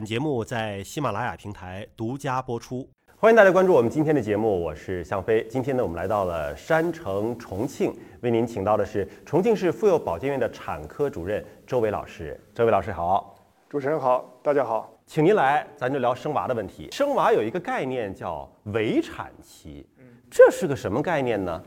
本节目在喜马拉雅平台独家播出，欢迎大家关注我们今天的节目，我是向飞。今天呢，我们来到了山城重庆，为您请到的是重庆市妇幼保健院的产科主任周伟老师。周伟老师好，主持人好，大家好，请您来，咱就聊生娃的问题。生娃有一个概念叫围产期，这是个什么概念呢？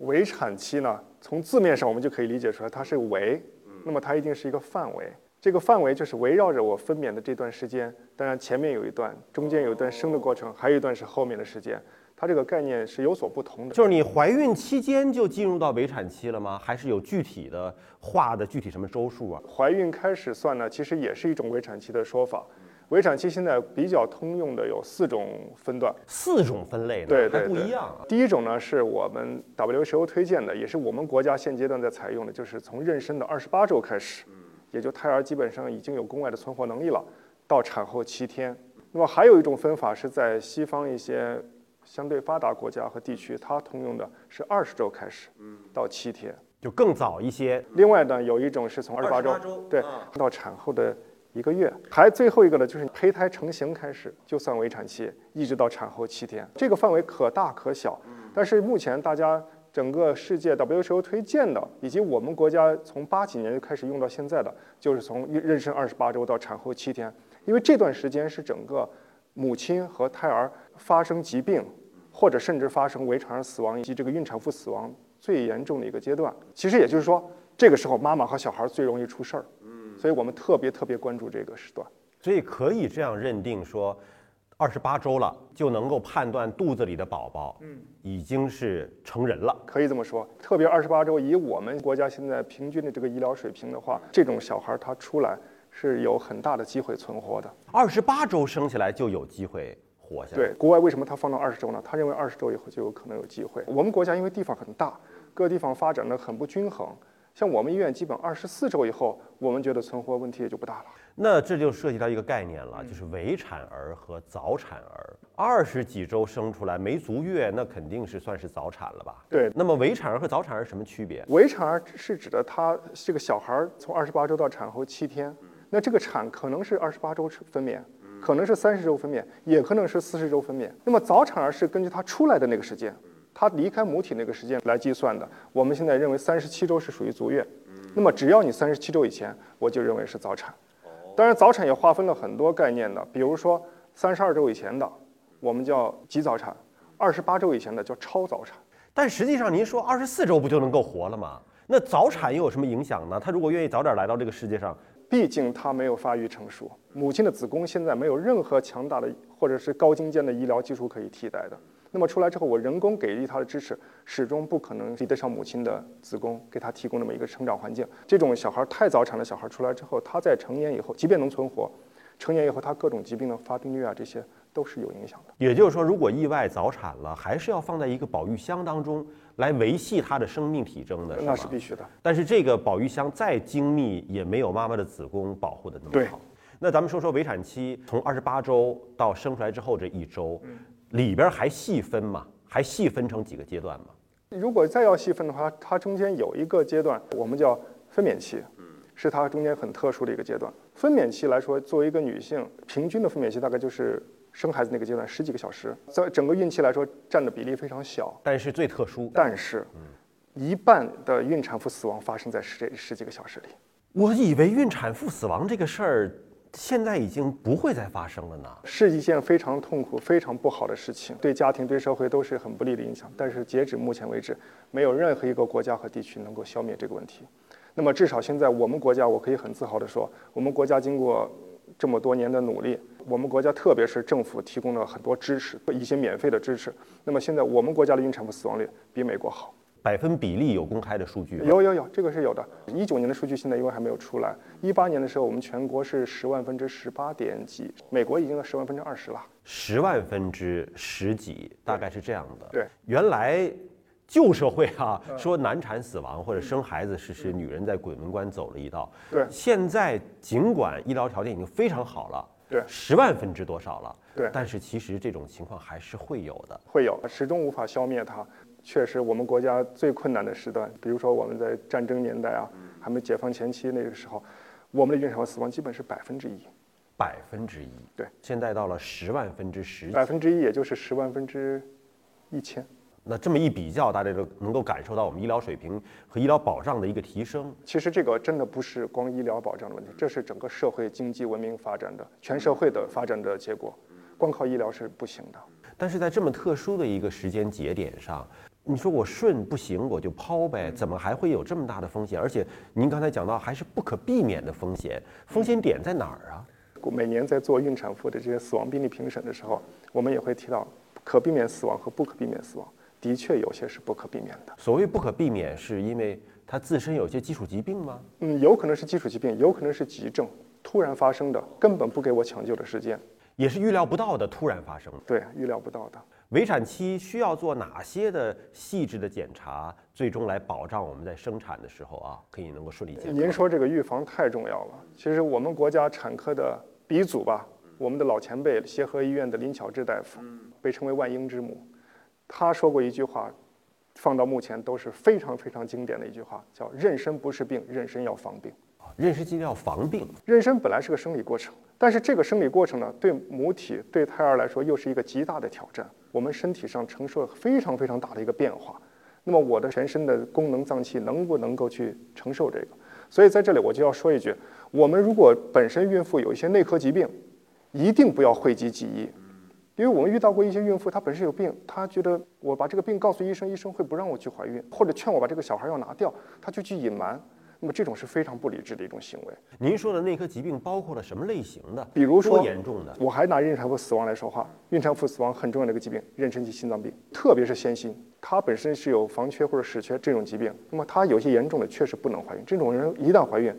围产期呢，从字面上我们就可以理解出来，它是围，那么它一定是一个范围。这个范围就是围绕着我分娩的这段时间，当然前面有一段，中间有一段生的过程，还有一段是后面的时间，它这个概念是有所不同的。就是你怀孕期间就进入到围产期了吗？还是有具体的画的具体什么周数啊？怀孕开始算呢，其实也是一种围产期的说法。围产期现在比较通用的有四种分段，四种分类呢，对对还不一样啊。第一种呢是我们 WHO 推荐的，也是我们国家现阶段在采用的，就是从妊娠的二十八周开始。也就胎儿基本上已经有宫外的存活能力了，到产后七天。那么还有一种分法是在西方一些相对发达国家和地区，它通用的是二十周开始，到七天，就更早一些。另外呢，有一种是从二十八周，周对，到产后的一个月。还最后一个呢，就是胚胎成型开始就算围产期，一直到产后七天，这个范围可大可小。但是目前大家。整个世界 WHO 推荐的，以及我们国家从八几年就开始用到现在的，就是从妊娠二十八周到产后七天，因为这段时间是整个母亲和胎儿发生疾病，或者甚至发生围产儿死亡以及这个孕产妇死亡最严重的一个阶段。其实也就是说，这个时候妈妈和小孩最容易出事儿，所以我们特别特别关注这个时段。所以可以这样认定说。二十八周了，就能够判断肚子里的宝宝，嗯，已经是成人了，可以这么说。特别二十八周，以我们国家现在平均的这个医疗水平的话，这种小孩他出来是有很大的机会存活的。二十八周生下来就有机会活下来。对，国外为什么他放到二十周呢？他认为二十周以后就有可能有机会。我们国家因为地方很大，各地方发展的很不均衡。像我们医院基本二十四周以后，我们觉得存活问题也就不大了。那这就涉及到一个概念了，就是围产儿和早产儿。二十几周生出来没足月，那肯定是算是早产了吧？对。那么围产儿和早产儿什么区别？围产儿是指的他这个小孩儿从二十八周到产后七天，那这个产可能是二十八周分娩，可能是三十周分娩，也可能是四十周分娩。那么早产儿是根据他出来的那个时间。他离开母体那个时间来计算的，我们现在认为三十七周是属于足月，那么只要你三十七周以前，我就认为是早产。当然，早产也划分了很多概念的，比如说三十二周以前的，我们叫极早产；二十八周以前的叫超早产。但实际上，您说二十四周不就能够活了吗？那早产又有什么影响呢？他如果愿意早点来到这个世界上，毕竟他没有发育成熟，母亲的子宫现在没有任何强大的或者是高精尖的医疗技术可以替代的。那么出来之后，我人工给予他的支持，始终不可能比得上母亲的子宫给他提供那么一个成长环境。这种小孩太早产的小孩出来之后，他在成年以后，即便能存活，成年以后他各种疾病的发病率啊，这些都是有影响的。也就是说，如果意外早产了，还是要放在一个保育箱当中来维系他的生命体征的，那是必须的。但是这个保育箱再精密，也没有妈妈的子宫保护的那么好。那咱们说说围产期，从二十八周到生出来之后这一周。里边还细分吗？还细分成几个阶段吗？如果再要细分的话，它中间有一个阶段，我们叫分娩期，是它中间很特殊的一个阶段。分娩期来说，作为一个女性，平均的分娩期大概就是生孩子那个阶段十几个小时，在整个孕期来说占的比例非常小，但是最特殊。但是，一半的孕产妇死亡发生在十这十几个小时里。我以为孕产妇死亡这个事儿。现在已经不会再发生了呢，是一件非常痛苦、非常不好的事情，对家庭、对社会都是很不利的影响。但是截止目前为止，没有任何一个国家和地区能够消灭这个问题。那么至少现在我们国家，我可以很自豪地说，我们国家经过这么多年的努力，我们国家特别是政府提供了很多支持，一些免费的支持。那么现在我们国家的孕产妇死亡率比美国好。百分比例有公开的数据？有有有，这个是有的。一九年的数据现在因为还没有出来。一八年的时候，我们全国是十万分之十八点几，美国已经到十万分之二十了。十万分之十几，大概是这样的。对，原来旧社会啊，说难产死亡或者生孩子是是女人在鬼门关走了一道。对，现在尽管医疗条件已经非常好了，对，十万分之多少了？对，但是其实这种情况还是会有的，会有，始终无法消灭它。确实，我们国家最困难的时段，比如说我们在战争年代啊，还没解放前期那个时候，我们的孕产妇死亡基本是百分之一，百分之一。对，现在到了十万分之十。百分之一也就是十万分之一千。那这么一比较，大家就能够感受到我们医疗水平和医疗保障的一个提升。其实这个真的不是光医疗保障的问题，这是整个社会经济文明发展的全社会的发展的结果，光靠医疗是不行的。但是在这么特殊的一个时间节点上，你说我顺不行，我就抛呗，怎么还会有这么大的风险？而且您刚才讲到还是不可避免的风险，风险点在哪儿啊？每年在做孕产妇的这些死亡病例评审的时候，我们也会提到可避免死亡和不可避免死亡。的确有些是不可避免的。所谓不可避免，是因为它自身有些基础疾病吗？嗯，有可能是基础疾病，有可能是急症，突然发生的，根本不给我抢救的时间，也是预料不到的突然发生。对，预料不到的。围产期需要做哪些的细致的检查，最终来保障我们在生产的时候啊，可以能够顺利健康？您说这个预防太重要了。其实我们国家产科的鼻祖吧，我们的老前辈协和医院的林巧稚大夫，被称为万婴之母。他说过一句话，放到目前都是非常非常经典的一句话，叫“妊娠不是病，妊娠要防病”。妊娠期要防病。妊娠本来是个生理过程，但是这个生理过程呢，对母体、对胎儿来说又是一个极大的挑战。我们身体上承受了非常非常大的一个变化。那么我的全身的功能脏器能不能够去承受这个？所以在这里我就要说一句：我们如果本身孕妇有一些内科疾病，一定不要讳疾忌医。因为我们遇到过一些孕妇，她本身有病，她觉得我把这个病告诉医生，医生会不让我去怀孕，或者劝我把这个小孩要拿掉，她就去隐瞒。那么这种是非常不理智的一种行为。您说的内科疾病包括了什么类型的？比如说严重的，我还拿孕产妇死亡来说话。孕产妇死亡很重要的一个疾病，妊娠期心脏病，特别是先心，它本身是有房缺或者室缺这种疾病，那么它有些严重的确实不能怀孕。这种人一旦怀孕，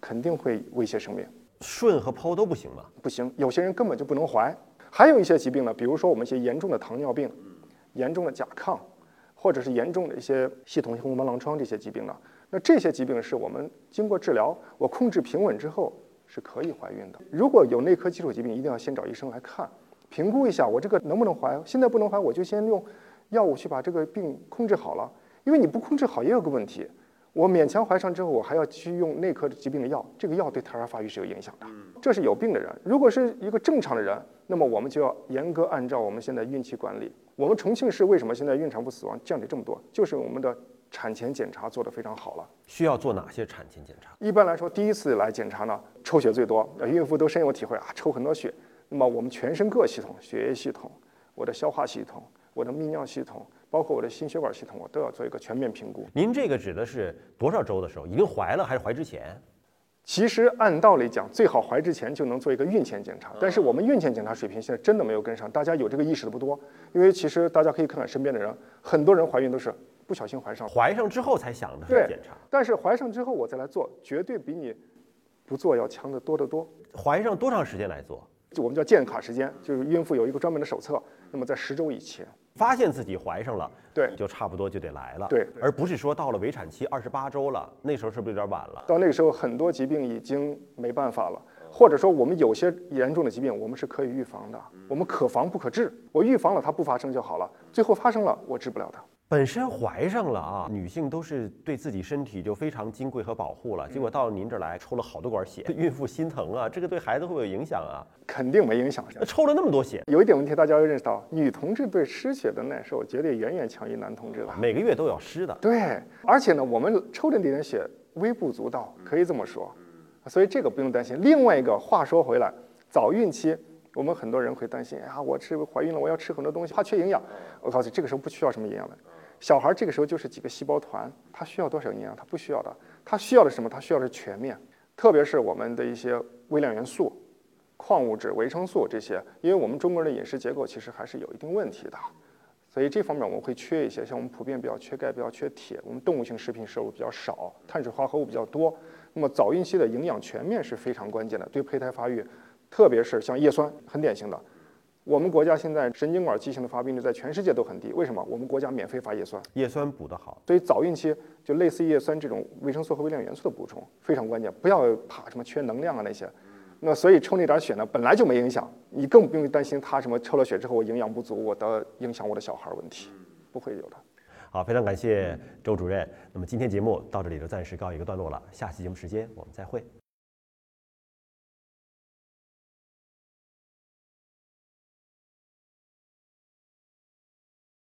肯定会威胁生命。顺和剖都不行吗？不行，有些人根本就不能怀。还有一些疾病呢，比如说我们一些严重的糖尿病、严重的甲亢，或者是严重的一些系统性红斑狼疮这些疾病呢，那这些疾病是我们经过治疗，我控制平稳之后是可以怀孕的。如果有内科基础疾病，一定要先找医生来看，评估一下我这个能不能怀。现在不能怀，我就先用药物去把这个病控制好了。因为你不控制好，也有个问题。我勉强怀上之后，我还要去用内科疾病的药，这个药对胎儿发育是有影响的。这是有病的人，如果是一个正常的人，那么我们就要严格按照我们现在孕期管理。我们重庆市为什么现在孕产妇死亡降低这么多？就是我们的产前检查做得非常好了。需要做哪些产前检查？一般来说，第一次来检查呢，抽血最多，孕妇都深有体会啊，抽很多血。那么我们全身各系统，血液系统、我的消化系统、我的泌尿系统。包括我的心血管系统，我都要做一个全面评估。您这个指的是多少周的时候？已经怀了还是怀之前？其实按道理讲，最好怀之前就能做一个孕前检查。但是我们孕前检查水平现在真的没有跟上，大家有这个意识的不多。因为其实大家可以看看身边的人，很多人怀孕都是不小心怀上，怀上之后才想的对检查。但是怀上之后我再来做，绝对比你不做要强得多得多。怀上多长时间来做？就我们叫建卡时间，就是孕妇有一个专门的手册。那么在十周以前。发现自己怀上了，对，就差不多就得来了，对，而不是说到了围产期二十八周了，那时候是不是有点晚了？到那个时候，很多疾病已经没办法了，或者说我们有些严重的疾病，我们是可以预防的，我们可防不可治，我预防了它不发生就好了，最后发生了，我治不了它。本身怀上了啊，女性都是对自己身体就非常金贵和保护了。结果到您这儿来抽了好多管血，孕妇心疼啊，这个对孩子会有影响啊？肯定没影响。抽了那么多血，有一点问题，大家要认识到，女同志对失血的耐受绝对远远强于男同志的。每个月都要失的。对，而且呢，我们抽的那点血微不足道，可以这么说。所以这个不用担心。另外一个话说回来，早孕期我们很多人会担心啊，我吃怀孕了，我要吃很多东西，怕缺营养。我告诉你，这个时候不需要什么营养的。小孩这个时候就是几个细胞团，他需要多少营养？他不需要的，他需要的什么？他需要的是全面，特别是我们的一些微量元素、矿物质、维生素这些，因为我们中国人的饮食结构其实还是有一定问题的，所以这方面我们会缺一些。像我们普遍比较缺钙、比较缺铁，我们动物性食品摄入比较少，碳水化合物比较多。那么早孕期的营养全面是非常关键的，对胚胎发育，特别是像叶酸，很典型的。我们国家现在神经管畸形的发病率在全世界都很低，为什么？我们国家免费发叶酸，叶酸补得好，所以早孕期就类似叶酸这种维生素和微量元素的补充非常关键，不要怕什么缺能量啊那些。那所以抽那点血呢，本来就没影响，你更不用担心他什么抽了血之后我营养不足，我的影响我的小孩问题，不会有的。好，非常感谢周主任。那么今天节目到这里就暂时告一个段落了，下期节目时间我们再会。